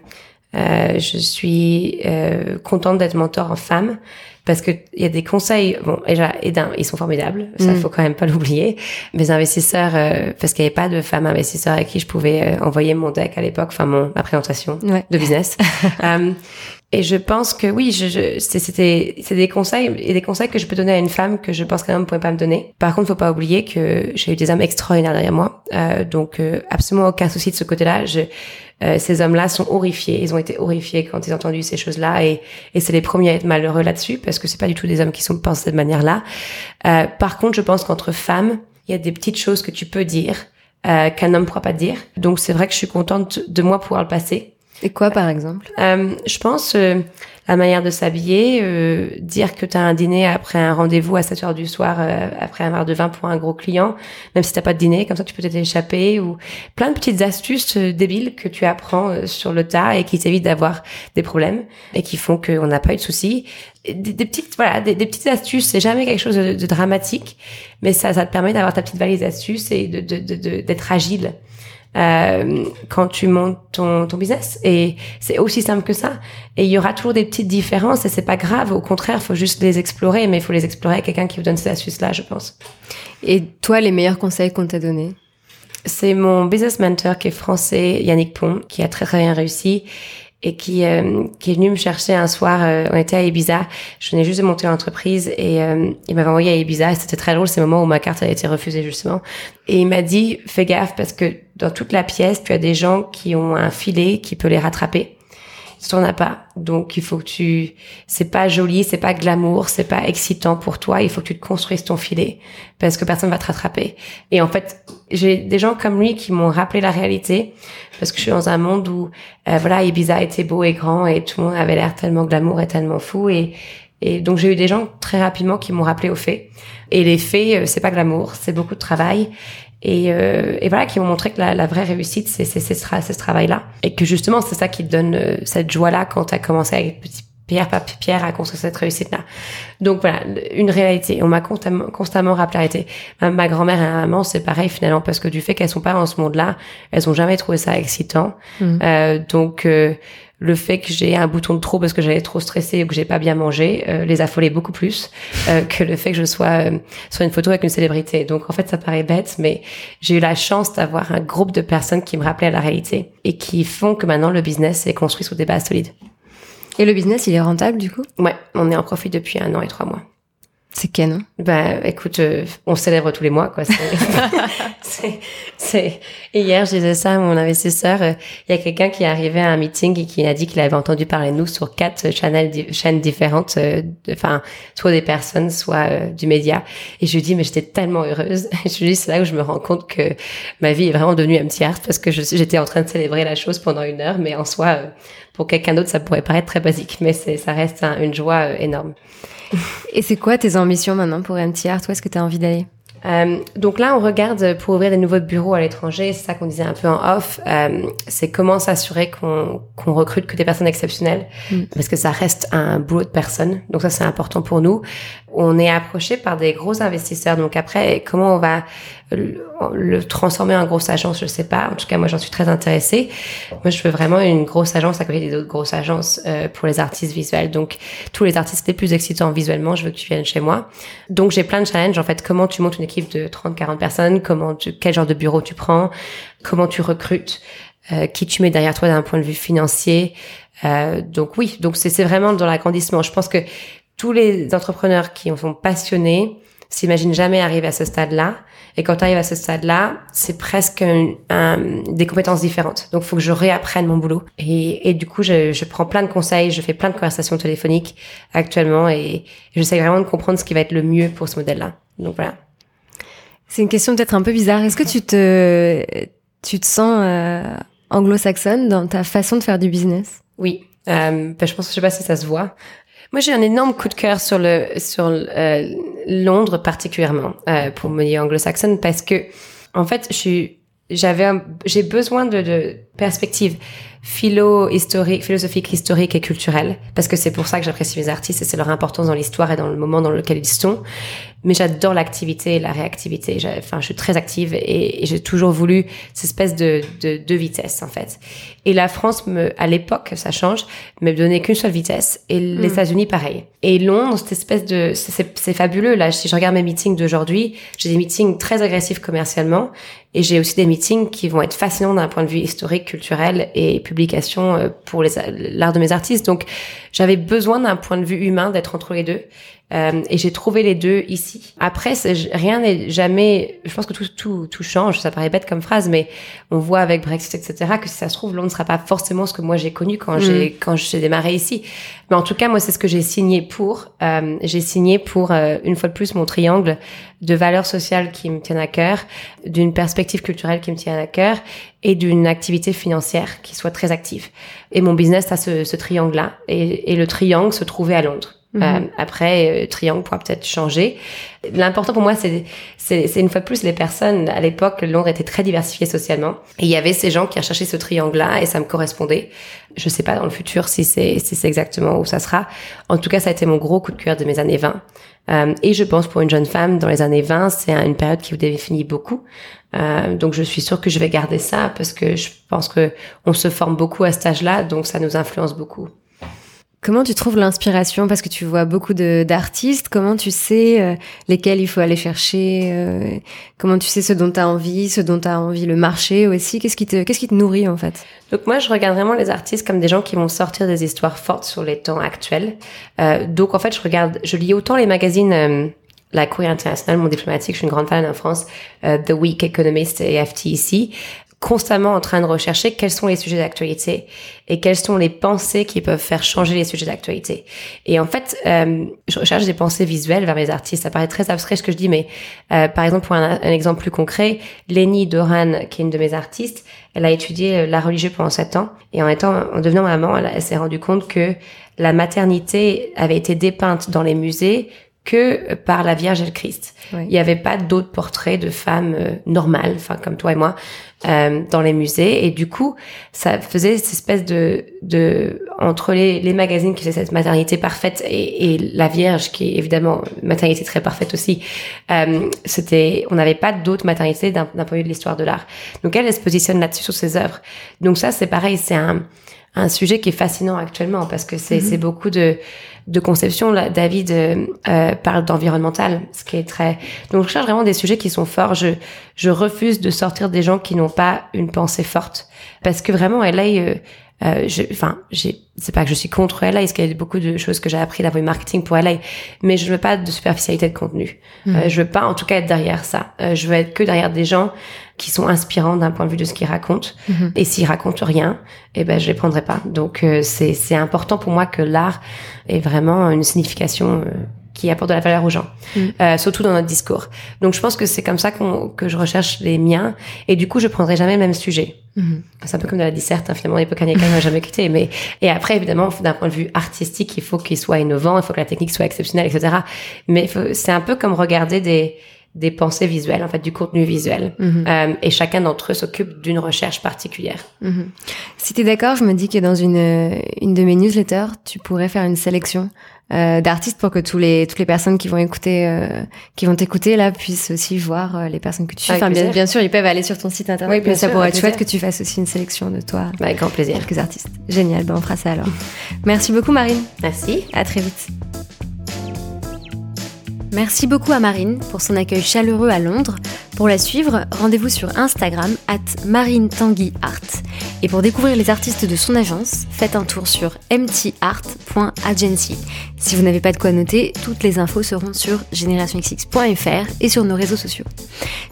euh, je suis euh, contente d'être mentor en femme parce que il y a des conseils bon déjà ils sont formidables ça Mm. faut quand même pas l'oublier. Mes investisseurs euh, parce qu'il n'y avait pas de femmes investisseurs à qui je pouvais euh, envoyer mon deck à l'époque enfin mon ma présentation ouais. de business. Euh, et je pense que oui je, je c'était c'est des conseils et des conseils que je peux donner à une femme que je pense qu'un homme pourrait pas me donner par contre faut pas oublier que j'ai eu des hommes extraordinaires derrière moi euh, donc euh, absolument aucun souci de ce côté-là euh, ces hommes-là sont horrifiés. Ils ont été horrifiés quand ils ont entendu ces choses-là et, et c'est les premiers à être malheureux là-dessus parce que c'est pas du tout des hommes qui sont pensent de cette manière-là. Euh, par contre, je pense qu'entre femmes, il y a des petites choses que tu peux dire euh, qu'un homme pourra pas dire. Donc c'est vrai que je suis contente de moi pouvoir le passer. Et quoi par exemple? Euh, je pense euh, la manière de s'habiller, euh, dire que tu as un dîner après un rendez-vous à 7 heures du soir, euh, après un verre de vin pour un gros client, même si t'as pas de dîner, comme ça tu peux t'échapper, ou plein de petites astuces euh, débiles que tu apprends euh, sur le tas et qui t'évitent d'avoir des problèmes et qui font qu'on n'a pas eu de soucis. Des, petites voilà des, petites astuces c'est jamais quelque chose de, dramatique mais ça ça te permet d'avoir ta petite valise d'astuces et de de- de- de- d'être agile euh, quand tu montes ton, ton business. Et c'est aussi simple que ça. Et il y aura toujours des petites différences et c'est pas grave. Au contraire, faut juste les explorer, mais il faut les explorer avec quelqu'un qui vous donne ces astuces-là, je pense. et toi les meilleurs conseils qu'on t'a donnés? C'est mon business mentor qui est français, Yannick Pont, qui a très très bien réussi et qui euh, qui est venu me chercher un soir. euh, on était à Ibiza. Je venais juste de monter l'entreprise et euh, il m'avait envoyé à Ibiza. C'était très drôle, c'est le moment où ma carte a été refusée justement. Et il m'a dit fais gaffe parce que dans toute la pièce, tu as des gens qui ont un filet qui peut les rattraper. Tu n'en as pas. Donc, il faut que tu, c'est pas joli, c'est pas glamour, c'est pas excitant pour toi. Il faut que tu te construises ton filet parce que personne va te rattraper. Et en fait, j'ai des gens comme lui qui m'ont rappelé la réalité parce que je suis dans un monde où, euh, voilà, Ibiza était beau et grand et tout le monde avait l'air tellement glamour et tellement fou et, et donc j'ai eu des gens très rapidement qui m'ont rappelé aux faits. Et les faits, euh, c'est pas glamour, c'est beaucoup de travail. Et, euh, et voilà, qui m'ont montré que la, la vraie réussite, c'est ce, tra- c'est ce travail-là. Et que justement, c'est ça qui te donne euh, cette joie-là quand tu as commencé avec petit pierre par pierre à construire cette réussite-là. Donc voilà, une réalité. On m'a constamment, constamment rappelé la réalité. Ma, ma grand-mère et ma maman, c'est pareil finalement, parce que du fait qu'elles sont pas dans ce monde-là, elles ont jamais trouvé ça excitant. Mhm. Euh, donc euh, le fait que j'ai un bouton de trop parce que j'avais trop stressé ou que j'ai pas bien mangé euh, les affolait beaucoup plus euh, que le fait que je sois euh, sur une photo avec une célébrité. Donc en fait ça paraît bête, mais j'ai eu la chance d'avoir un groupe de personnes qui me rappelaient la réalité et qui font que maintenant le business est construit sur des bases solides. Et le business il est rentable du coup? Ouais, on est en profit depuis un an et trois mois. C'est canon Bah, écoute, euh, on célèbre tous les mois, quoi. C'est, Et hier, je disais ça à mon investisseur. euh, Il y a quelqu'un qui est arrivé à un meeting et qui a dit qu'il avait entendu parler de nous sur quatre channels, di- chaînes différentes, euh, de- enfin, soit des personnes, soit euh, du média. Et je lui dis, mais j'étais tellement heureuse. Et je lui dis, c'est là où je me rends compte que ma vie est vraiment devenue un petit art parce que j'étais en train de célébrer la chose pendant une heure, mais en soi, euh, pour quelqu'un d'autre, ça pourrait paraître très basique, mais ça reste un- une joie euh, énorme. Et c'est quoi tes ambitions maintenant pour MT Art où est-ce que tu as envie d'aller? Euh, donc là, on regarde pour ouvrir des nouveaux bureaux à l'étranger. C'est ça qu'on disait un peu en off. Euh, c'est comment s'assurer qu'on qu'on recrute que des personnes exceptionnelles, mm. parce que ça reste un boulot de personnes. Donc ça, c'est important pour nous. On est approché par des gros investisseurs. Donc après, comment on va le, transformer en grosse agence, je sais pas. En tout cas, moi, j'en suis très intéressée. Moi, je veux vraiment une grosse agence à côté des autres grosses agences euh, pour les artistes visuels. Donc, tous les artistes les plus excitants visuellement, je veux que tu viennes chez moi. Donc, j'ai plein de challenges. En fait, comment tu montes une équipe de 30, 40 personnes? Comment tu, quel genre de bureau tu prends? Comment tu recrutes? Euh, qui tu mets derrière toi d'un point de vue financier? Euh, donc oui, donc c'est vraiment dans l'agrandissement. Je pense que tous les entrepreneurs qui en sont passionnés s'imaginent jamais arriver à ce stade-là et quand tu arrives à ce stade-là, c'est presque un, des compétences différentes. Donc, il faut que je réapprenne mon boulot. Et, et du coup, je, je, prends plein de conseils, je fais plein de conversations téléphoniques actuellement et j'essaie vraiment de comprendre ce qui va être le mieux pour ce modèle-là. Donc voilà. C'est une question peut-être un peu bizarre. Est-ce que tu te, tu te sens euh, anglo-saxonne dans ta façon de faire du business? Oui. Euh, ben, je pense, je sais pas si ça se voit. Moi, j'ai un énorme coup de cœur sur le sur euh, Londres particulièrement euh, pour me dire anglo-saxonne parce que en fait, j'avais j'ai besoin de, de perspective philo historique philosophique historique et culturelle parce que c'est pour ça que j'apprécie mes artistes et c'est leur importance dans l'histoire et dans le moment dans lequel ils sont mais j'adore l'activité et la réactivité. Enfin, je suis très active et, j'ai toujours voulu cette espèce de, de, de, vitesse en fait. Et la France, me, à l'époque, ça change, me donnait qu'une seule vitesse et les hmm. États-Unis pareil. Et Londres, cette espèce de, c'est fabuleux là. Si je regarde mes meetings d'aujourd'hui, j'ai des meetings très agressifs commercialement et j'ai aussi des meetings qui vont être fascinants d'un point de vue historique, culturel et publication euh, pour l'art de mes artistes. Donc, j'avais besoin d'un point de vue humain d'être entre les deux. Euh, et j'ai trouvé les deux ici. Après, rien n'est jamais. Je pense que tout, tout, tout change. Ça paraît bête comme phrase, mais on voit avec Brexit, etc., que si ça se trouve, Londres ne sera pas forcément ce que moi j'ai connu quand j'ai mm. quand j'ai démarré ici. Mais en tout cas, moi, c'est ce que j'ai signé pour. Euh, j'ai signé pour euh, une fois de plus mon triangle de valeurs sociales qui me tiennent à cœur, d'une perspective culturelle qui me tient à cœur et d'une activité financière qui soit très active. Et mon business a ce, ce triangle-là. Et, et le triangle se trouvait à Londres. Euh, mhm. après, euh, Triangle pourra peut-être changer. L'important pour moi, c'est, c'est, une fois de plus les personnes. À l'époque, Londres était très diversifié socialement, et il y avait ces gens qui recherchaient ce triangle-là, et ça me correspondait. Je sais pas dans le futur si c'est, si c'est exactement où ça sera. En tout cas, ça a été mon gros coup de cœur de mes années 20. Euh, et je pense pour une jeune femme dans les années 20, c'est une période qui vous définit beaucoup. Euh, donc je suis sûre que je vais garder ça parce que je pense que on se forme beaucoup à cet âge-là, donc ça nous influence beaucoup. Comment tu trouves l'inspiration? Parce que tu vois beaucoup d'artistes. Comment tu sais euh, lesquels il faut aller chercher euh, Comment tu sais ce dont tu as envie, ce dont tu as envie le marché aussi? Qu'est-ce qui te qu'est-ce qui te nourrit en fait? Donc moi, je regarde vraiment les artistes comme des gens qui vont sortir des histoires fortes sur les temps actuels. Euh, donc en fait, je regarde, je lis autant les magazines la Courrier internationale, mon diplomatique, je suis une grande fan en France, The Week Economist et FTC constamment en train de rechercher quels sont les sujets d'actualité et quelles sont les pensées qui peuvent faire changer les sujets d'actualité. Et en fait, euh, je recherche des pensées visuelles vers mes artistes. Ça paraît très abstrait ce que je dis, mais euh, par exemple, pour un, exemple plus concret, Lenny Doran, qui est une de mes artistes, elle a étudié euh, l'art religieux pendant sept ans et en étant, en devenant maman, elle, elle s'est rendue compte que la maternité avait été dépeinte dans les musées que par la Vierge et le Christ. Il n'y avait pas d'autres portraits de femmes euh, normales, enfin comme toi et moi, euh, dans les musées. Et du coup, ça faisait cette espèce de, de entre les, les magazines qui faisaient cette maternité parfaite et, et, la Vierge, qui est évidemment maternité très parfaite aussi. Euh, c'était, on n'avait pas d'autres maternités d'un point de vue de l'histoire de l'art. Donc elle, elle se positionne là-dessus sur ses œuvres. Donc ça, c'est pareil, c'est un un sujet qui est fascinant actuellement parce que c'est mhm. beaucoup de de conception. Là, David euh, euh, parle d'environnemental, ce qui est très. Donc je cherche vraiment des sujets qui sont forts. Je je refuse de sortir des gens qui n'ont pas une pensée forte parce que vraiment LA. Euh, euh, enfin, j'ai, c'est pas que je suis contre LA, parce qu'il y a beaucoup de choses que j'ai appris d'avoir marketing pour LA, mais je veux pas de superficialité de contenu. Mhm. Euh, je veux pas, en tout cas, être derrière ça. Euh, je veux être que derrière des gens qui sont inspirants d'un point de vue de ce qu'ils racontent. Mhm. Et s'ils racontent rien, eh ben je les prendrai pas. Donc euh, c'est c'est important pour moi que l'art ait vraiment une signification euh, qui apporte de la valeur aux gens, mhm. euh, surtout dans notre discours. Donc je pense que c'est comme ça qu'on que je recherche les miens. Et du coup, je prendrai jamais le même sujet. Mhm. C'est un peu comme de la disserte, hein, finalement, l'époque Kanye n'a jamais quitté. Mais et après, évidemment, d'un point de vue artistique, il faut qu'il soit innovant, il faut que la technique soit exceptionnelle, etc. Mais c'est un peu comme regarder des des pensées visuelles, en fait, du contenu visuel. Mhm. Euh, et chacun d'entre eux s'occupe d'une recherche particulière. Mhm. Si t'es d'accord, je me dis que dans une, une de mes newsletters, tu pourrais faire une sélection euh, d'artistes pour que tous les toutes les personnes qui vont écouter euh, qui vont t'écouter là puissent aussi voir euh, les personnes que tu suis. Enfin, bien, sûr, ils peuvent aller sur ton site internet. Oui, bien mais ça sûr, pourrait être chouette que tu fasses aussi une sélection de toi, Bah, Avec grand plaisir. quelques artistes. Génial, ben on fera ça alors. Merci beaucoup Marine. Merci. À très vite. Merci beaucoup à Marine pour son accueil chaleureux à Londres. Pour la suivre, rendez-vous sur Instagram at marinetanguyart. Et pour découvrir les artistes de son agence, faites un tour sur mtart.agency. Si vous n'avez pas de quoi noter, toutes les infos seront sur generationxx.fr et sur nos réseaux sociaux.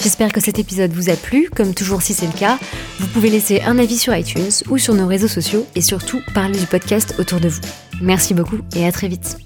J'espère que cet épisode vous a plu. Comme toujours, si c'est le cas, vous pouvez laisser un avis sur iTunes ou sur nos réseaux sociaux et surtout parler du podcast autour de vous. Merci beaucoup et à très vite.